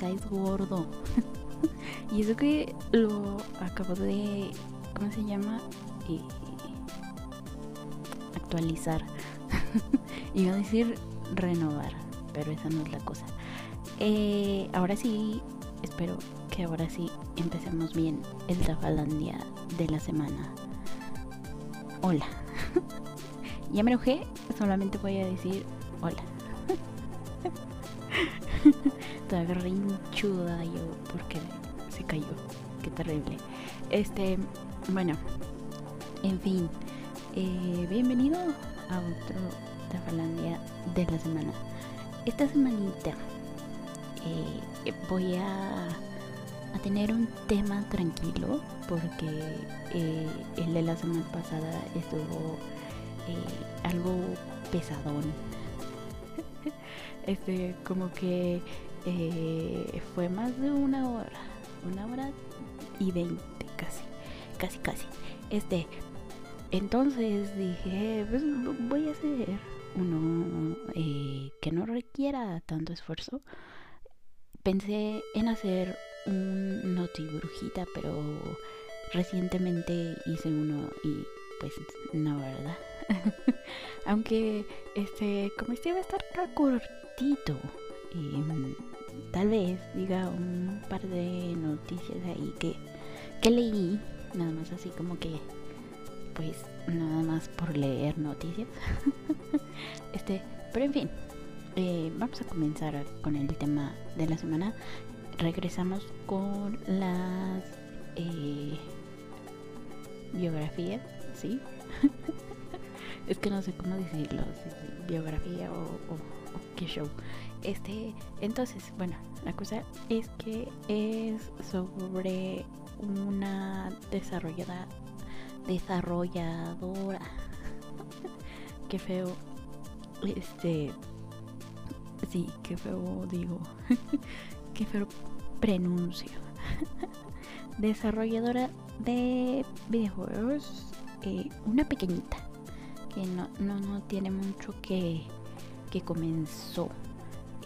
caes gordo. y eso que lo acabo de, ¿cómo se llama? Eh, actualizar. Iba a decir renovar, pero esa no es la cosa. Eh, ahora sí, espero que ahora sí empecemos bien el Tafalandia de la semana. Hola. ya me enojé, solamente voy a decir hola. Toda rinchuda yo porque se cayó. Qué terrible. Este, bueno, en fin. Eh, bienvenido a otro Tafalandia de la semana. Esta semanita eh, voy a, a, tener un tema tranquilo porque eh, el de la semana pasada estuvo algo pesadón. este, como que fue más de una hora, una hora y veinte casi, casi, casi. Este, entonces dije, pues voy a hacer uno eh, que no requiera tanto esfuerzo. Pensé en hacer un noti brujita, pero recientemente hice uno y pues no, ¿verdad? Aunque este, como este va a estar cortito, y tal vez diga un par de noticias ahí que, que leí, nada más así como que pues nada más por leer noticias. este, pero en fin, eh, vamos a comenzar con el tema de la semana. Regresamos con las eh, biografías, ¿sí? es que no sé cómo decirlo, biografía o, qué show. Este, entonces, bueno, la cosa es que es sobre una desarrollada desarrolladora. qué feo. Este. Sí, qué feo digo. qué feo pronuncio. desarrolladora de videojuegos. Eh, una pequeñita. Que no, no, tiene mucho que, que comenzó.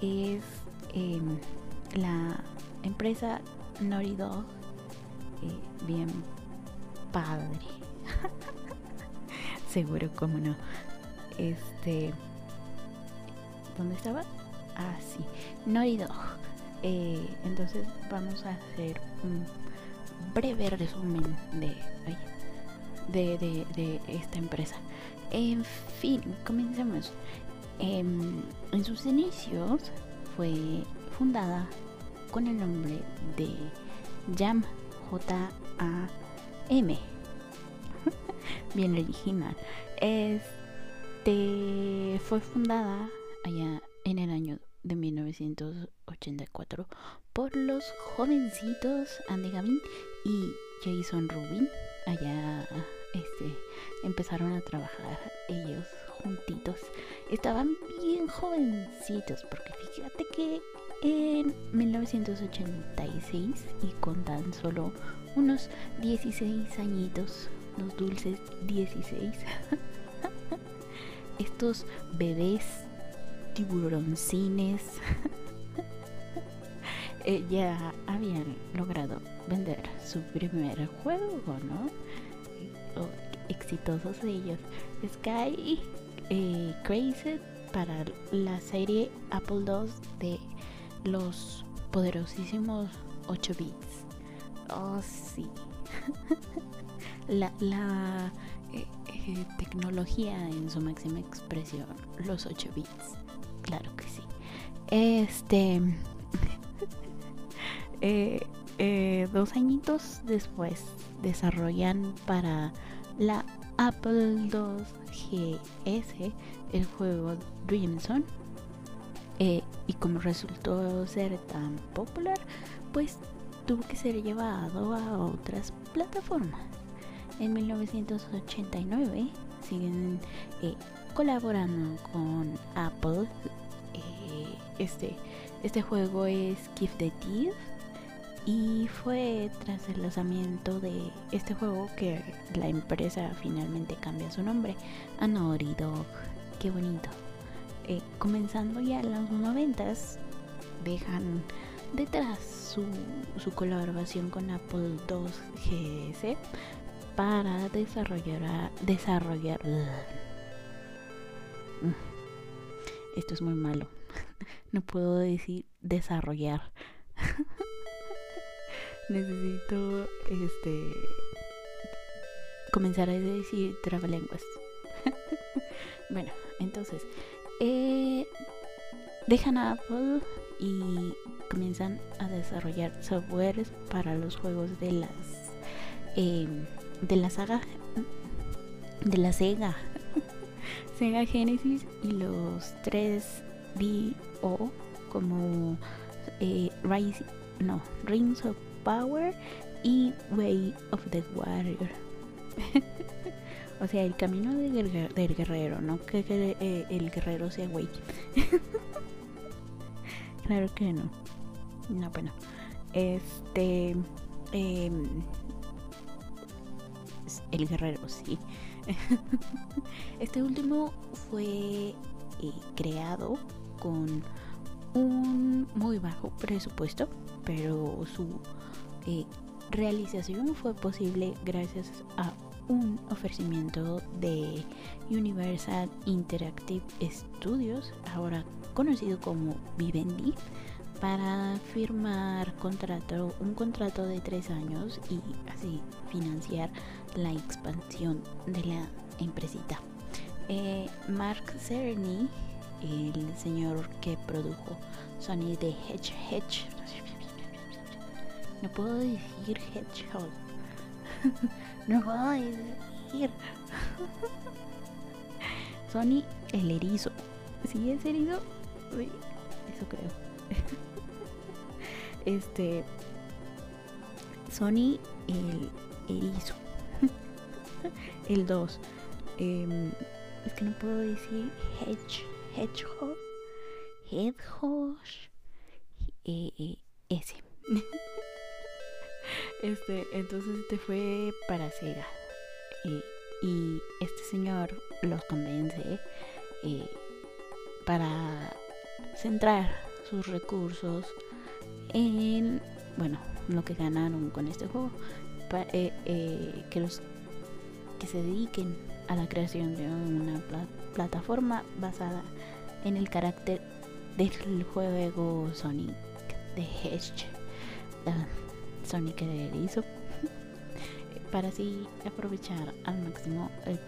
Es em, la empresa Naughty Dog. Eh, bien padre. Seguro, como no. Este. ¿Dónde estaba? Ah, sí. Naughty Dog. Eh, entonces vamos a hacer un breve resumen de, de, de esta empresa. En fin, comencemos. Em, en sus inicios fue fundada con el nombre de Jam J A M bien original. Este fue fundada allá en el año de 1984 por los jovencitos Andy Gavin y Jason Rubin. Allá este, empezaron a trabajar ellos juntitos. Estaban bien jovencitos porque fíjate que en 1986 y con tan solo unos 16 añitos los dulces 16. Estos bebés tiburoncines eh, ya habían logrado vender su primer juego, ¿no? Exitosos ellos. Sky eh, Crazy para la serie Apple II de los poderosísimos 8 bits. Oh, sí. la, eh, eh, tecnología en su máxima expresión, los 8 bits, claro que sí. Este, dos añitos después desarrollan para la Apple II GS el juego Dream Zone. y como resultó ser tan popular, pues tuvo que ser llevado a otras plataformas en 1989 siguen eh, colaborando con Apple. Eh, este, Este juego es Gift the Thief y fue tras el lanzamiento de este juego que la empresa finalmente cambia su nombre a Naughty Dog. Qué bonito. Eh, comenzando ya en los noventas, dejan detrás su, colaboración con Apple II GS para desarrollar, desarrollar esto es muy malo no puedo decir desarrollar necesito este comenzar a decir trabalenguas. Bueno entonces eh, dejan a Apple y comienzan a desarrollar softwares para los juegos de las eh, de la saga de la Sega. Sega Genesis y los 3DO como eh, Rise, no, Rings of Power y Way of the Warrior. o sea, el camino del, guerrero, no que, eh, el guerrero sea güey. claro que no. No, bueno. Este. Eh, el guerrero, sí. este último fue eh, creado con un muy bajo presupuesto, pero su eh, realización fue posible gracias a un ofrecimiento de Universal Interactive Studios, ahora conocido como Vivendi, para firmar contrato, un contrato de tres años y así financiar la expansión de la empresita. Eh, Mark Cerny, el señor que produjo Sony de Hedge Hedge, no puedo decir Hedgehog, no puedo decir Sony el erizo, si es erizo, eso creo. este Sony el erizo. El 2 em, es que no puedo decir hedge hedgehog hedgehog eh, eh, ese este entonces este fue para Sega. Eh, y este señor los convence para centrar sus recursos en bueno lo que ganaron con este juego. Eh, eh, que los que se dediquen a la creación de una plataforma basada en el carácter del juego Sonic de Hedge uh, Sonic el hizo para así aprovechar al máximo el,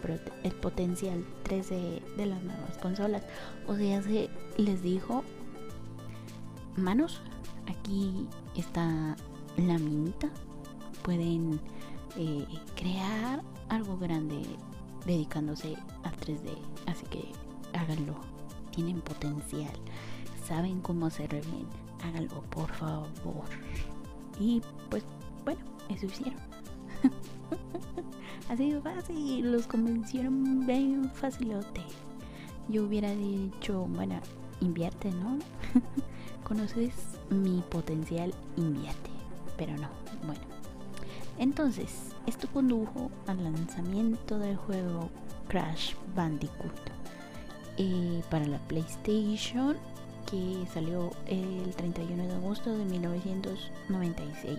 potencial 3D de las nuevas consolas. O sea se les dijo manos aquí está la minita. Pueden eh, crear algo grande dedicándose al 3D así que háganlo. Tienen potencial. Saben cómo hacer bien. Háganlo por favor y pues bueno eso hicieron así de fácil los convencieron bien facilote yo hubiera dicho bueno invierte no conoces mi potencial, invierte. Pero no, bueno. Entonces, esto condujo al lanzamiento del juego Crash Bandicoot eh, para la PlayStation que salió el 31 de agosto de 1996.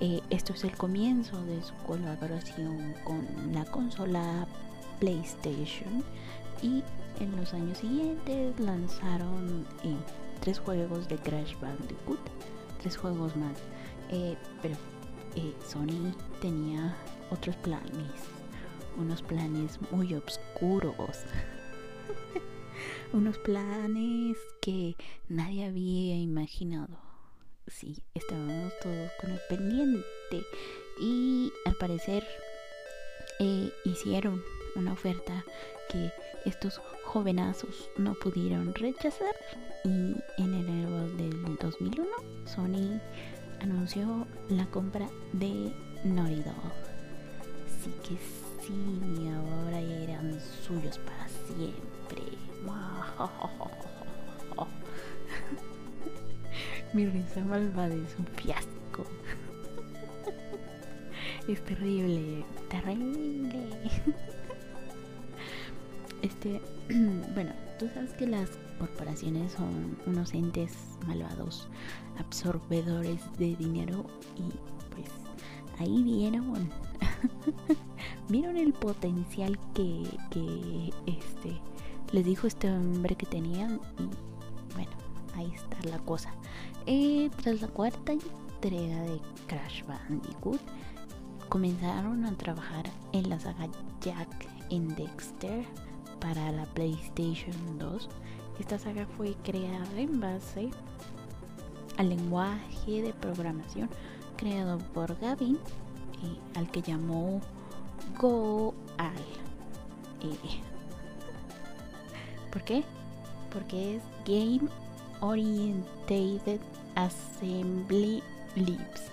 Eh, esto es el comienzo de su colaboración con la consola PlayStation y en los años siguientes lanzaron eh, tres juegos de Crash Bandicoot, tres juegos más. Eh, pero eh, Sony tenía otros planes, unos planes muy oscuros, unos planes que nadie había imaginado. Sí, estábamos todos con el pendiente y al parecer eh, hicieron una oferta que estos jovenazos no pudieron rechazar y en enero del 2001 Sony anunció la compra de Naughty Dog. Así que sí, ahora eran suyos para siempre. Mi risa malvada es un fiasco. Es terrible, terrible. Este, bueno, tú sabes que las corporaciones son unos entes malvados, absorbedores de dinero y pues ahí vieron, vieron el potencial que, que este les dijo este hombre que tenían y bueno, ahí está la cosa. Eh, tras la cuarta entrega de Crash Bandicoot, comenzaron a trabajar en la saga Jack en Dexter para la PlayStation 2. Esta saga fue creada en base al lenguaje de programación creado por Gavin, eh, al que llamó Goal. Eh, ¿Por qué? Porque es Game Orientated Assembly Libs.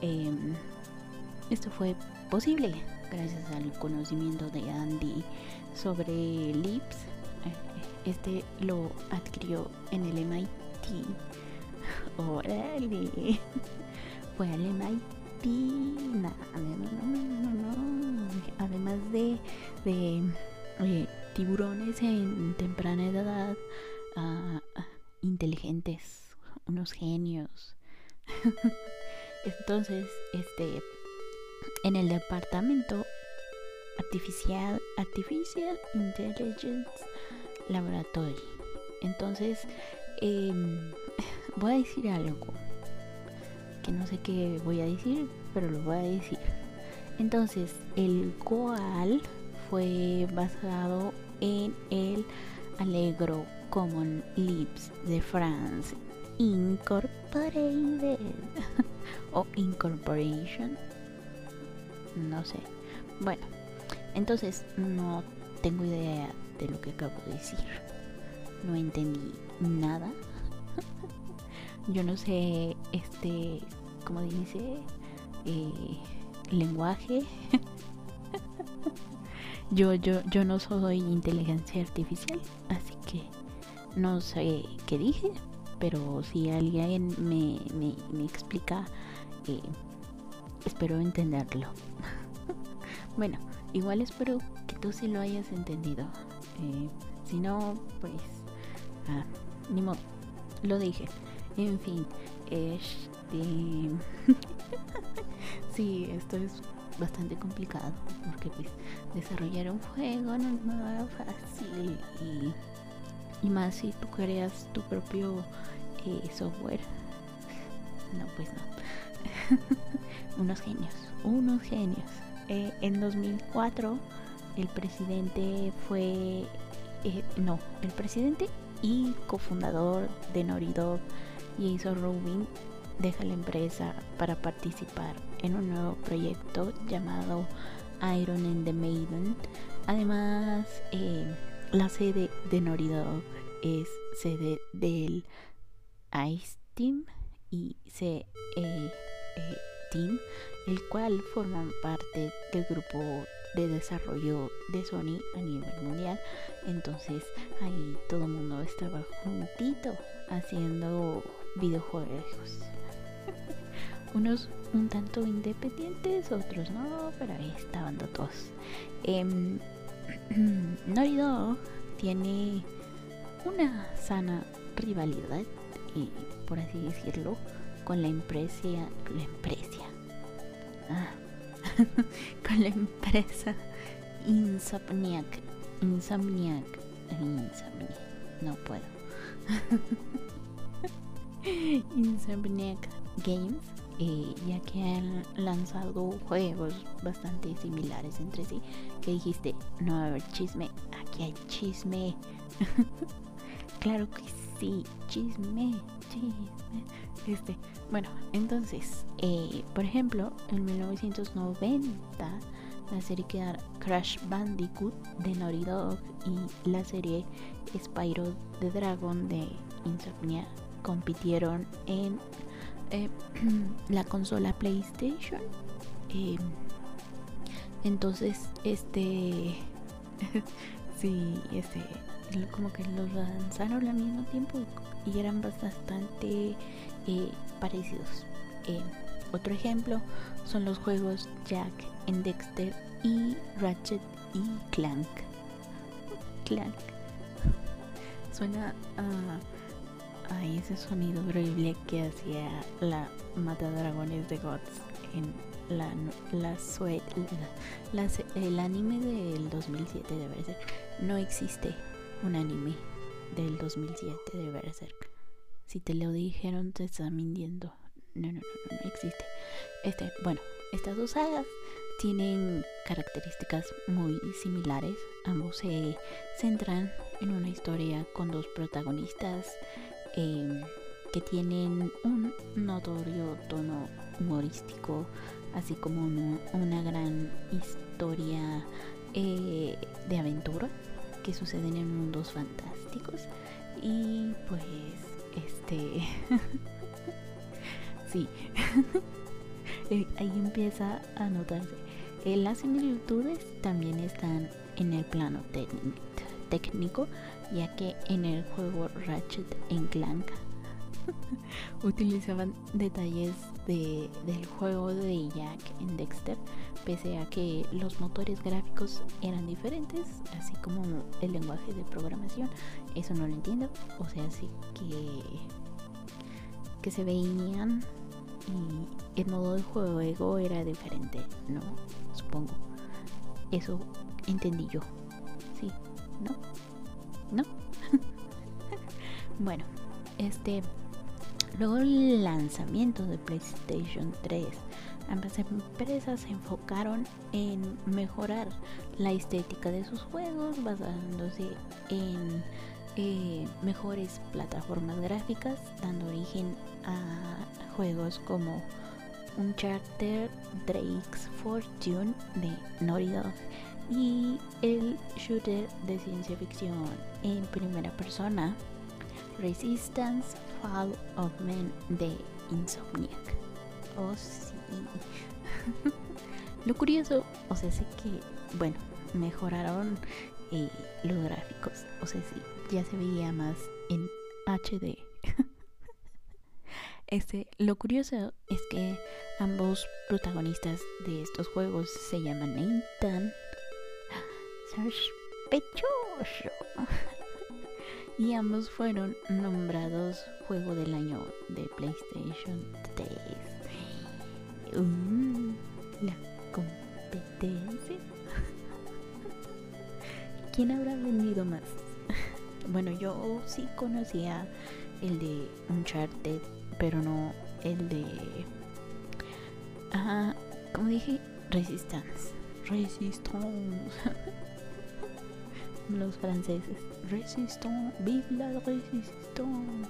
Em, esto fue posible gracias al conocimiento de Andy sobre Libs. Eh, este lo adquirió en el MIT. Órale. Fue al MIT. Además de, de eh, tiburones en temprana edad, uh, inteligentes, unos genios. Entonces, este, en el departamento Artificial, Artificial Intelligence Laboratory. Entonces, eh, voy a decir algo que no sé qué voy a decir, pero lo voy a decir. Entonces, el Goal fue basado en el Allegro Common Lips de France Incorporated o Incorporation. No sé. Bueno, entonces no tengo idea de lo que acabo de decir. No entendí nada. Yo no sé, este, como dice, eh, lenguaje. Yo, yo, yo no soy inteligencia artificial, así que no sé qué dije, pero si alguien me, me, explica, eh, espero entenderlo. bueno, igual espero que tú sí lo hayas entendido. Eh, si no, pues, ah, ni modo, lo dije. En fin, este... sí, esto es bastante complicado porque pues desarrollar un juego no es nada fácil y, más si tú creas tu propio eh, software. No pues no. Unos genios unos genios. Eh, en 2004 el presidente fue eh, no el presidente y cofundador de Norido hizo Rubin deja la empresa para participar en un nuevo proyecto llamado Iron and the Maiden. Además, eh, la sede de Naughty es sede del Ice Team y C e, e Team, el cual forma parte del grupo de desarrollo de Sony a nivel mundial. Entonces ahí todo el mundo estaba juntito haciendo videojuegos. Unos un tanto independientes, otros no, pero ahí estaban todos. Eh, tiene una sana rivalidad, y por así decirlo, con la empresa, la empresa, ah, con la empresa Insomniac, Insomniac, Insomniac, no puedo. Insomniac Games, ya que han lanzado juegos bastante similares entre sí, que dijiste, no haber chisme, aquí hay chisme. claro que sí, chisme, chisme. Este, bueno, entonces, eh, por ejemplo, en 1990 la serie que Crash Bandicoot de Naughty Dog y la serie Spyro the Dragon de Insomnia compitieron en eh, la consola PlayStation. Eh, entonces, este. sí, este. como que los lanzaron al mismo tiempo y eran bastante eh, parecidos. Otro ejemplo son los juegos Jack and Dexter y Ratchet y Clank. Clank. Suena ese sonido horrible que hacía la Mata Dragones de Gods en la, la, el anime del 2007 debe ser. No existe un anime del 2007 de Berserk. Si te lo dijeron, te están mintiendo. No, no, no, no, no existe. Este, bueno, estas dos sagas tienen características muy similares. Ambos se centran en una historia con dos protagonistas em, que tienen un notorio tono humorístico, así como una gran historia eh, de aventura que suceden en mundos fantásticos. Y pues, este... sí. Eh, ahí empieza a notarse. Eh, las similitudes también están en el plano técnico, ya que en el juego Ratchet Clank utilizaban detalles de, del juego de Jack en Dexter, pese a que los motores gráficos eran diferentes, así como el lenguaje de programación. Eso no lo entiendo, o sea, sí que, que se veían y el modo de juego era diferente, ¿no? Supongo. Eso entendí yo. Sí, ¿no? ¿No? bueno, este. Luego el lanzamiento de PlayStation 3. Ambas empresas se enfocaron en mejorar la estética de sus juegos basándose en eh, mejores plataformas gráficas, dando origen a juegos como Uncharted Drake's Fortune de Naughty y el shooter de ciencia ficción en primera persona Resistance Fall of Men de Insomniac. Oh sí. Lo curioso, o sea, sé que, bueno, mejoraron eh, los gráficos. O sea, sí, ya se veía más en HD. Este, lo curioso es que ambos protagonistas de estos juegos se llaman Nathan. Sospechoso. y ambos fueron nombrados Juego del Año de PlayStation 3. Uh, la competencia. ¿Quién habrá vendido más? bueno, yo sí conocía el de Uncharted pero no el de. Ajá, como dije, Resistance. Resistance. Los franceses. Resistance. Vive la resistance.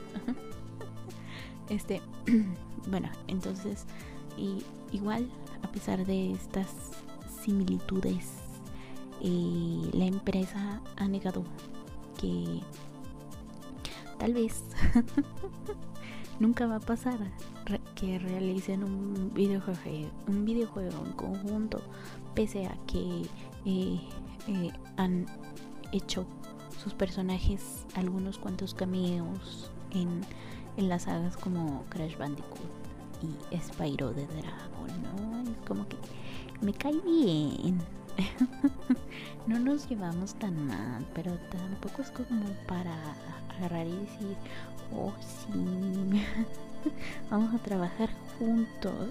Este, bueno, entonces, y, igual, a pesar de estas similitudes, eh, la empresa ha negado que tal vez nunca va a pasar que realicen un videojuego, un videojuego en conjunto, pese a que eh, eh, han hecho sus personajes algunos cuantos cameos en, en las sagas como Crash Bandicoot y Spyro de Dragon, ¿no? Es como que me cae bien. no nos llevamos tan mal, pero tampoco es como para agarrar y decir, oh sí, vamos a trabajar juntos.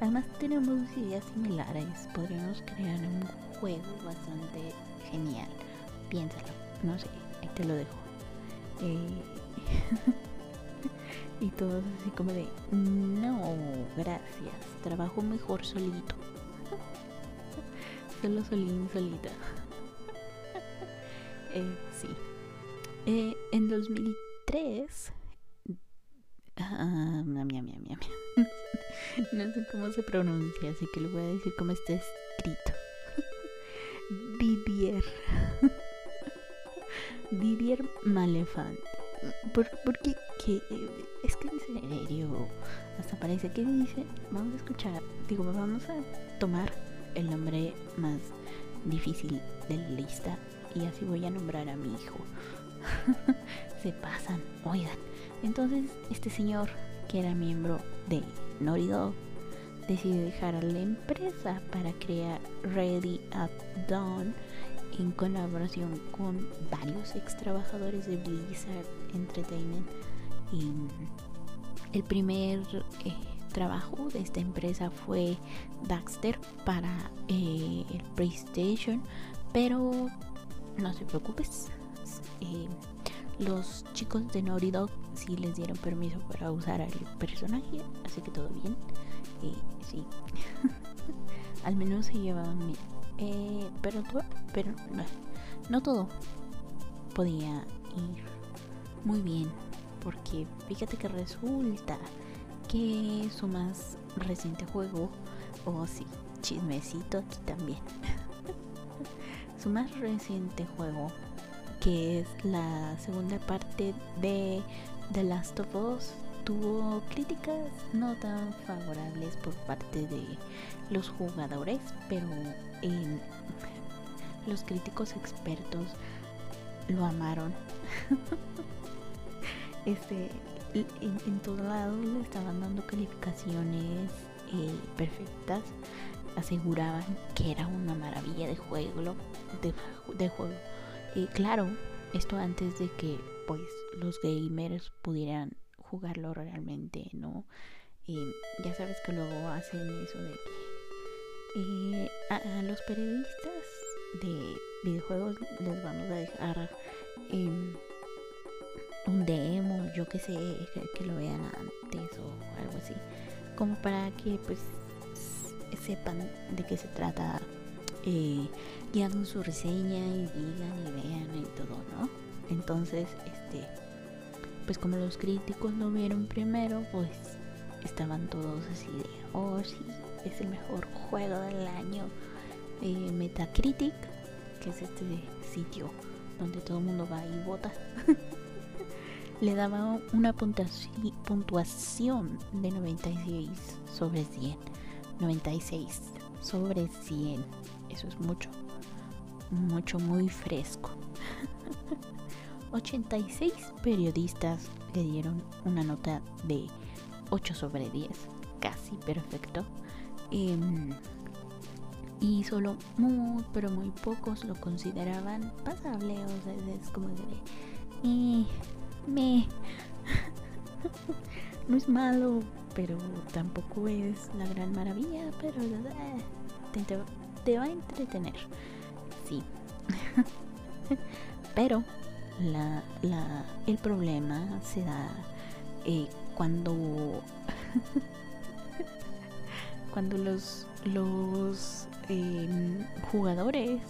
Además tenemos ideas similares, podríamos crear un juego bastante genial. Piénsalo, no sé, ahí te lo dejo. Eh, y todos así como de, no, gracias, trabajo mejor solito. Solo solín, solita. eh, sí. Eh, en 2003... Ah, mia, mia, mia, no sé cómo se pronuncia, así que le voy a decir cómo está escrito. Didier. Didier Malefant. ¿Por, qué? Es que en serio, hasta parece que dice, vamos a escuchar, digo, vamos a tomar el nombre más difícil de la lista y así voy a nombrar a mi hijo. Se pasan, oigan. Entonces este señor, que era miembro de Naughty Dog, decidió dejar la empresa para crear Ready at Dawn en colaboración con varios ex trabajadores de Blizzard Entertainment. Y el primer eh, trabajo de esta empresa fue Daxter para eh, el PlayStation, pero no se preocupes. Los chicos de Naughty Dog sí les dieron permiso para usar al personaje, así que todo bien. sí, al menos se llevaban bien. Eh, pero pero no, no todo podía ir muy bien, porque fíjate que resulta que su más reciente juego, oh, sí, chismecito aquí también. su más reciente juego, que es la segunda parte de The Last of Us, tuvo críticas no tan favorables por parte de los jugadores, pero los críticos expertos lo amaron. este en, todo lado le estaban dando calificaciones eh, perfectas aseguraban que era una maravilla de juego de juego y claro esto antes de que pues los gamers pudieran jugarlo realmente no y ya sabes que luego hacen eso de que eh, a, los periodistas de videojuegos les vamos a dejar eh, un demo, yo que sé, que, lo vean antes o algo así, como para que pues sepan de qué se trata eh, y hagan su reseña y digan y vean y todo, ¿no? Entonces, este, pues como los críticos lo vieron primero, pues estaban todos así de, oh sí, es el mejor juego del año. Eh, Metacritic, que es este sitio donde todo el mundo va y vota. le daba una puntuación de 96 sobre 100. 96 sobre 100. Eso es mucho. Mucho, muy fresco. 86 periodistas le dieron una nota de 8 sobre 10. Casi perfecto. Em, y solo muy, pero muy pocos lo consideraban pasable. O sea, es como de... Y me no es malo, pero tampoco es la gran maravilla, pero eh, te, va a entretener. Sí. pero la, la, el problema se da eh, cuando cuando los los em, jugadores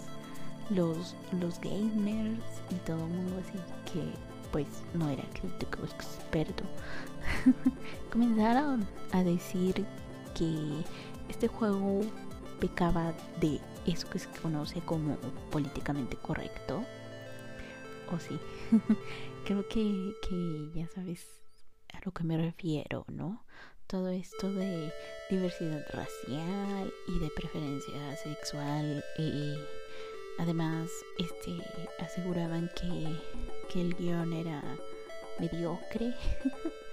los los gamers y todo el mundo así que pues no era crítico experto, comenzaron a decir que este juego pecaba de eso que se conoce como políticamente correcto. O sí, creo que, que ya sabes a lo que me refiero, ¿no? Todo esto de diversidad racial y de preferencia sexual. Y además, este aseguraban que que el guion era mediocre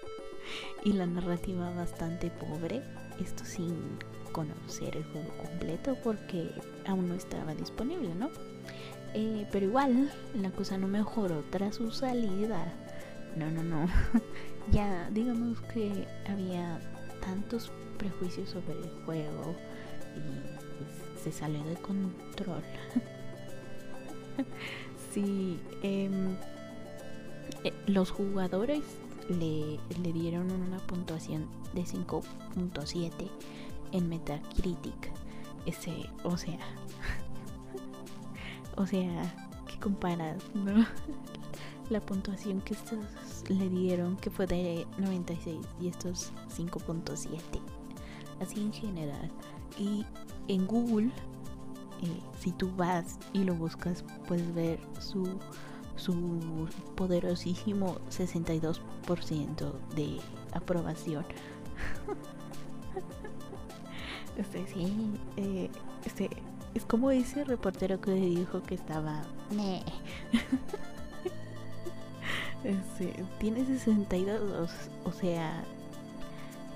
y la narrativa bastante pobre. Esto sin conocer el juego completo porque aún no estaba disponible, ¿no? Eh, pero igual la cosa no mejoró tras su salida. No, no, no. ya digamos que había tantos prejuicios sobre el juego y se salió de control. sí, eh, eh, los jugadores le, dieron una puntuación de 5.7 en Metacritic. Ese, o sea, o sea, ¿qué comparas, no? La puntuación que estos le dieron, que fue de 96 y estos 5.7. Así en general. Y en Google, eh, si tú vas y lo buscas, puedes ver su su poderosísimo 62% de aprobación. Este sí, eh, este, es como ese reportero que dijo que estaba... Este, tiene 62, o sea,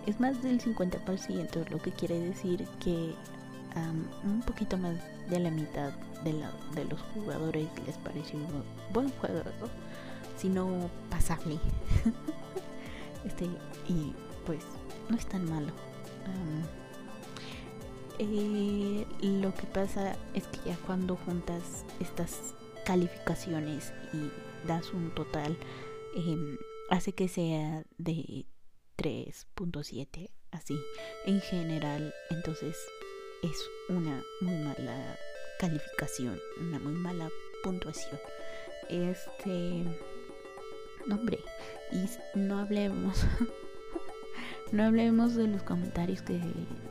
es más del 50%, lo que quiere decir que un poquito más de la mitad de, la, de los jugadores les pareció un buen juego, sino pasable. este, y pues no es tan malo. Eh, lo que pasa es que ya cuando juntas estas calificaciones y das un total, em, hace que sea de 3.7, así, en general. Entonces es una muy mala calificación, una muy mala puntuación. Este. nombre y no hablemos. No hablemos de los comentarios que,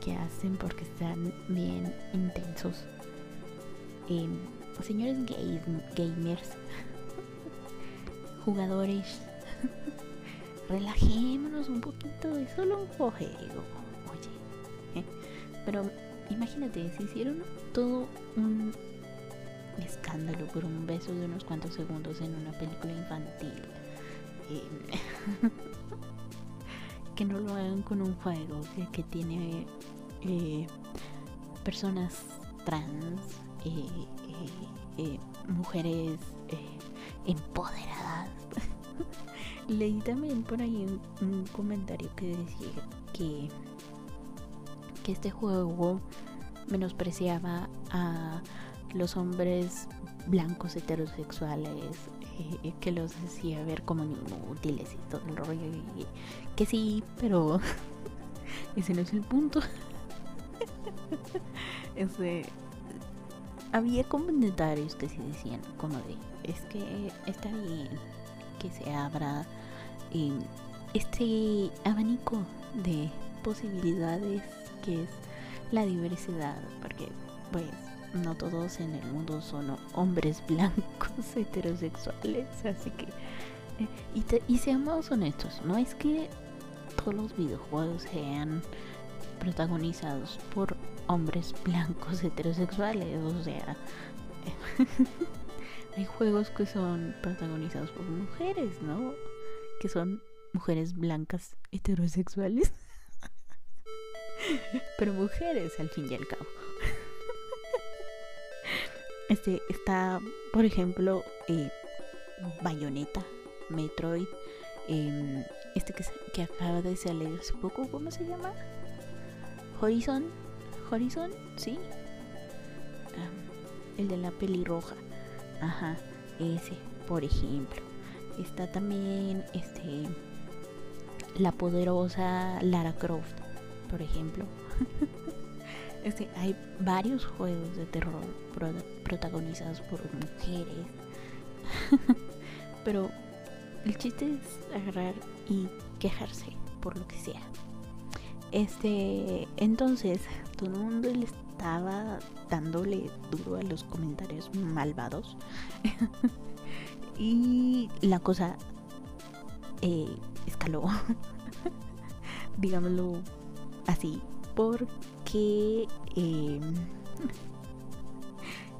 que hacen porque están bien intensos. Eh, señores gamers, jugadores, relajémonos un poquito, es solo un juego. Oye, pero imagínate, si hicieron todo un escándalo por un beso de unos cuantos segundos en una película infantil. Eh, que no lo hagan con un juego que, tiene eh, personas trans, eh, mujeres empoderadas. Leí también por ahí un, comentario que decía que, que este juego menospreciaba a los hombres blancos heterosexuales que los hacía ver como inútiles y todo el rollo que sí pero ese no es el punto. Ese había comentarios que sí decían como de es que está bien que se abra eh, este abanico de posibilidades que es la diversidad porque pues no todos en el mundo son hombres blancos heterosexuales, así que... Eh, y, seamos honestos, no es que todos los videojuegos sean protagonizados por hombres blancos heterosexuales, o sea... hay juegos que son protagonizados por mujeres, ¿no? Que son mujeres blancas heterosexuales. Pero mujeres al fin y al cabo. Este está, por ejemplo, eh, Bayonetta, Metroid, em, este que, que, acaba de salir hace poco, ¿cómo se llama? Horizon, Horizon, sí. el de la pelirroja, ajá, ese, por ejemplo. Está también, este, la poderosa Lara Croft, por ejemplo. Este, hay varios juegos de terror protagonizados por mujeres. Pero el chiste es agarrar y quejarse por lo que sea. Este, entonces, todo el mundo le estaba dándole duro a los comentarios malvados. y la cosa eh, escaló. Digámoslo así. Porque que em,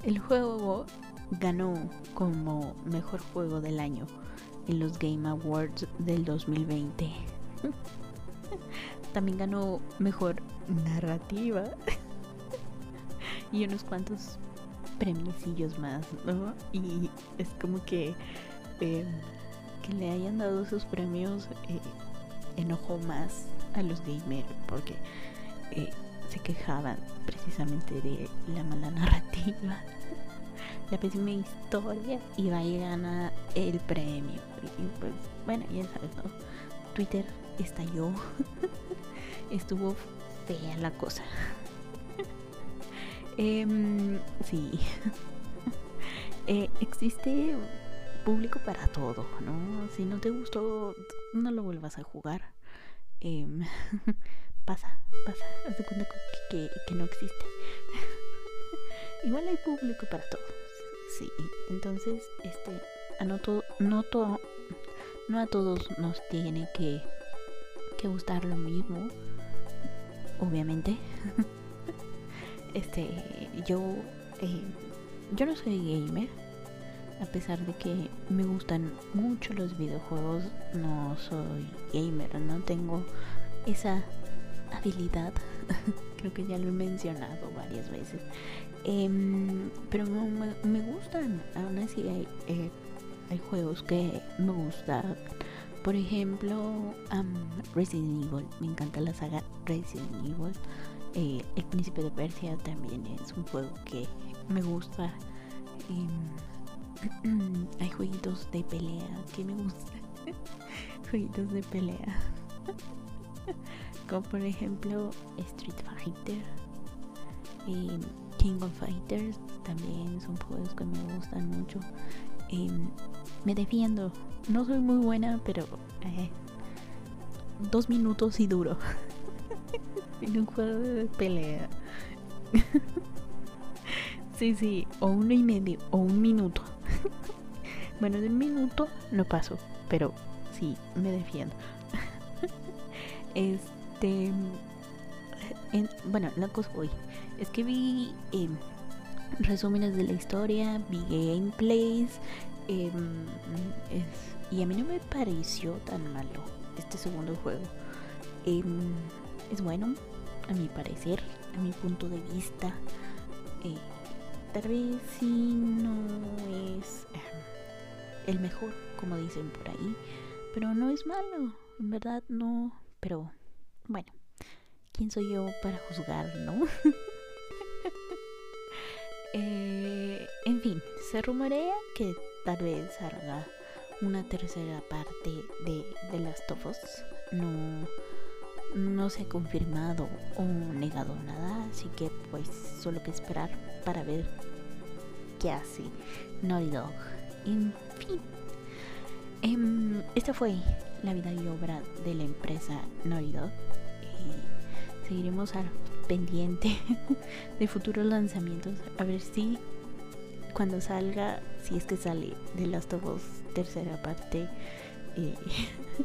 el juego ganó como mejor juego del año en los Game Awards del 2020. También ganó mejor narrativa y unos cuantos premisillos más, Y es como que em, que le hayan dado esos premios eh, enojó más a los gamers porque eh, se quejaban precisamente de la mala narrativa, la pésima historia y va a ganar el premio. Y pues, bueno, ya sabes, ¿no? Twitter estalló, estuvo fea la cosa. eh, sí, existe público para todo, ¿no? Si no te gustó, no lo vuelvas a jugar. Eh, pasa, pasa, haz de cuenta que, no existe. Igual hay público para todos. Sí, entonces, este, anoto, no, no a todos nos tiene que, que gustar lo mismo, obviamente. este, yo eh, yo no soy gamer, a pesar de que me gustan mucho los videojuegos, no soy gamer, no tengo esa habilidad. Creo que ya lo he mencionado varias veces. Em, pero me, gustan, aún así hay, eh, hay juegos que me gustan. Por ejemplo, Resident Evil, me encanta la saga Resident Evil. Eh, el Príncipe de Persia también es un juego que me gusta. Em, hay jueguitos de pelea que me gustan. jueguitos de pelea. Como por ejemplo Street Fighter. Y King of Fighters también son juegos que me gustan mucho. Em, me defiendo. No soy muy buena, pero eh, dos minutos y duro. en un juego de pelea. sí, sí, o uno y medio, o un minuto. bueno, de un minuto no paso, pero sí, me defiendo. Este. bueno, la cosa hoy es que vi em, resúmenes de la historia, vi gameplays. Em, y a mí no me pareció tan malo este segundo juego. Em, es bueno, a mi parecer, a mi punto de vista. Eh, tal vez si no es el mejor, como dicen por ahí, pero no es malo, en verdad no, pero bueno, ¿quién soy yo para juzgar, no? Eh, en fin, se rumorea que tal vez salga una tercera parte de, de Last of Us. No, no se ha confirmado o negado nada, así que pues solo que esperar para ver qué hace Naughty Dog. En fin, em, esta fue la vida y obra de la empresa Dog. Y seguiremos al pendiente de futuros lanzamientos. A ver si cuando salga, si es que sale de Last of Us tercera parte, eh,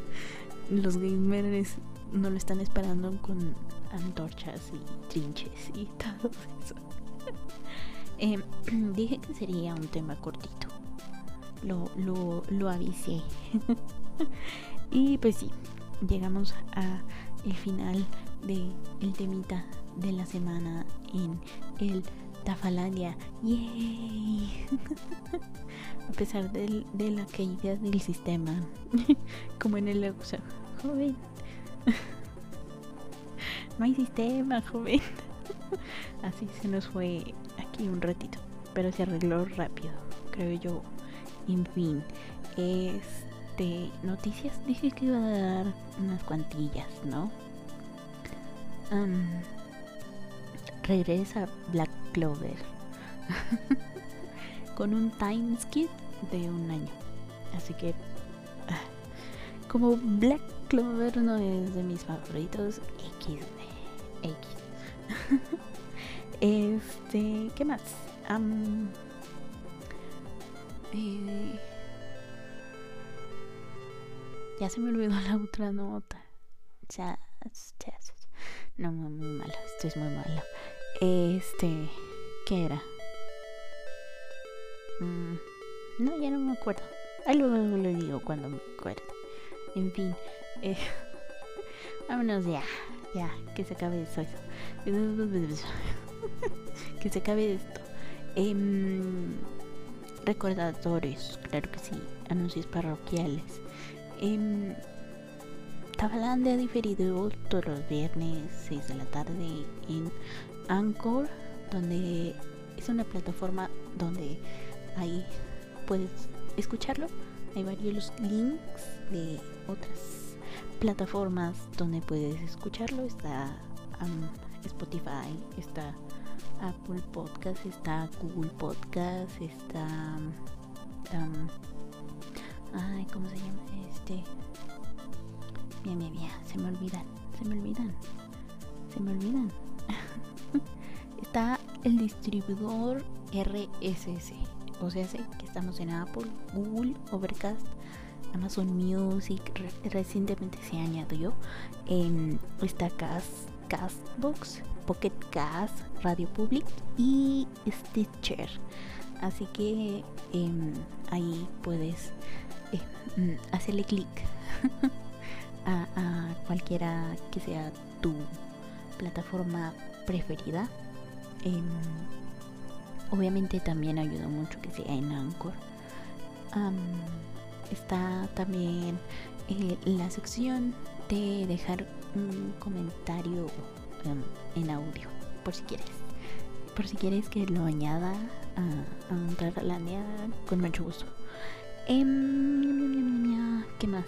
los gamers no lo están esperando con antorchas y trinches y todo eso. Em, dije que sería un tema cortito. Lo, lo, avisé. y pues sí, llegamos a el final de el temita de la semana en el Tafalandia. ¡Yay! a pesar de la caída del sistema. Como en el joven. no hay sistema, joven. Así se nos fue aquí un ratito. Pero se arregló rápido, creo yo. En fin. Este. Noticias. Dije que iba a dar unas cuantillas, ¿no? regresa Black Clover con un time skip de un año. Así que, como Black Clover no es de mis favoritos, X, X. este, ¿qué más? Ya se me olvidó la otra nota. Ya, ya, no, muy, malo. Esto es muy malo. Este. ¿Qué era? Mm, no, ya no me acuerdo. Ahí luego lo digo cuando me acuerdo. En fin. Eh, vámonos ya. Ya, que se acabe eso. que se acabe esto. Eh, recordatorios, claro que sí. Anuncios parroquiales. Eh, Tabalande ha diferido todos los viernes 6 de la tarde en Anchor, donde es una plataforma donde ahí puedes escucharlo. Hay varios links de otras plataformas donde puedes escucharlo. Está Spotify, está Apple Podcast, está Google Podcast, está... ay, ¿cómo se llama? Este Bien, bien, bien. Se me olvidan. Se me olvidan. Se me olvidan. Está el distribuidor RSS. O sea, sé que estamos en Apple, Google, Overcast, Amazon Music. recientemente se añadió. En esta Cast Castbox, Pocket Cast, Radio Public y Stitcher. Así que em, ahí puedes mm, hacerle clic a, cualquiera que sea tu plataforma preferida. Em, obviamente también ayuda mucho que sea en Anchor. está también eh, la sección de dejar un comentario em, en audio, por si quieres. Por si quieres que lo añada a, a la con mucho gusto. Em, ¿Qué más?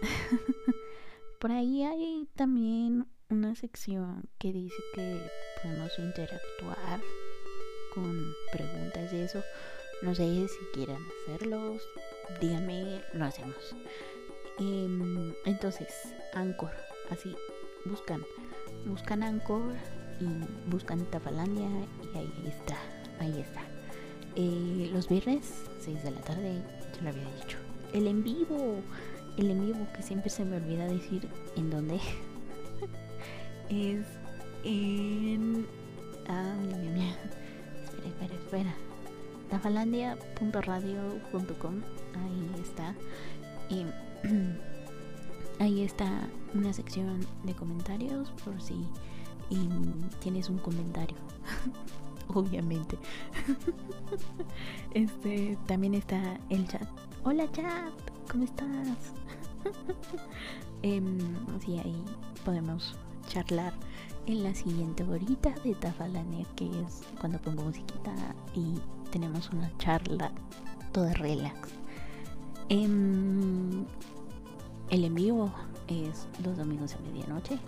por ahí hay también una sección que dice que podemos interactuar con preguntas de eso. No sé si quieran hacerlos, díganme, lo hacemos. Em, entonces, Anchor, así, buscan, buscan Anchor y buscan Tafalandia y ahí está, ahí está. Eh, los viernes, 6 de la tarde, ya lo había dicho. El en vivo, el en vivo que siempre se me olvida decir en dónde. es en. Ah, mira, mira. Espera, espera, espera. Tafalandia.radio.com. Ahí está. Y ahí está una sección de comentarios por si tienes un comentario. Obviamente. este también está el chat. Hola chat, ¿cómo estás? eh, sí, ahí podemos charlar en la siguiente horita de Tafalania, que es cuando pongo musiquita y tenemos una charla toda relax. Em, el en vivo es los domingos a medianoche.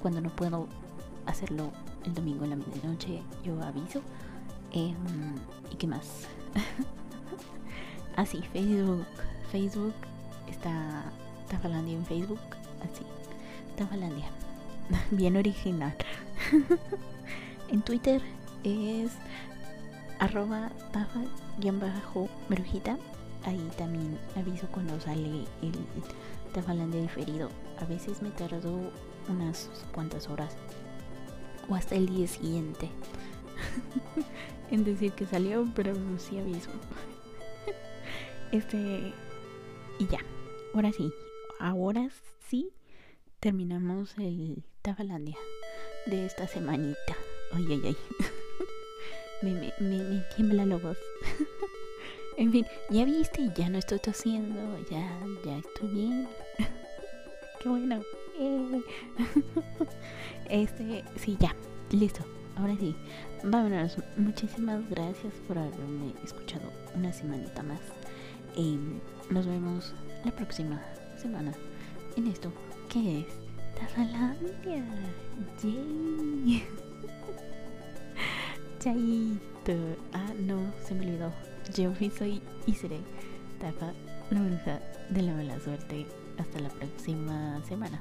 Cuando no puedo hacerlo el domingo a la medianoche, yo aviso. Em, ¿Y qué más? así, ah, Facebook. Facebook está Tafalandia en Facebook. Así, Tafalandia. Bien original. en Twitter es arroba tafa-brujita. Ahí también aviso cuando sale el Tafalandia diferido. A veces me tardo unas cuantas horas o hasta el día siguiente en decir que salió, pero sí aviso. este y ya, ahora sí, ahora sí terminamos el Tafalandia de esta semanita. Ay, ay, ay. me, me, me, tiembla la voz. En fin, ya viste, ya no estoy tosiendo, ya, ya estoy bien. Qué bueno. Eh. este, sí, ya, listo. Ahora sí, vámonos. Muchísimas gracias por haberme escuchado una semanita más. Y nos vemos la próxima semana en esto que es Tafalandia. Yay. Chaito. Ah, no, se me olvidó. Yo soy y seré Tafa, la bruja de la mala suerte. Hasta la próxima semana.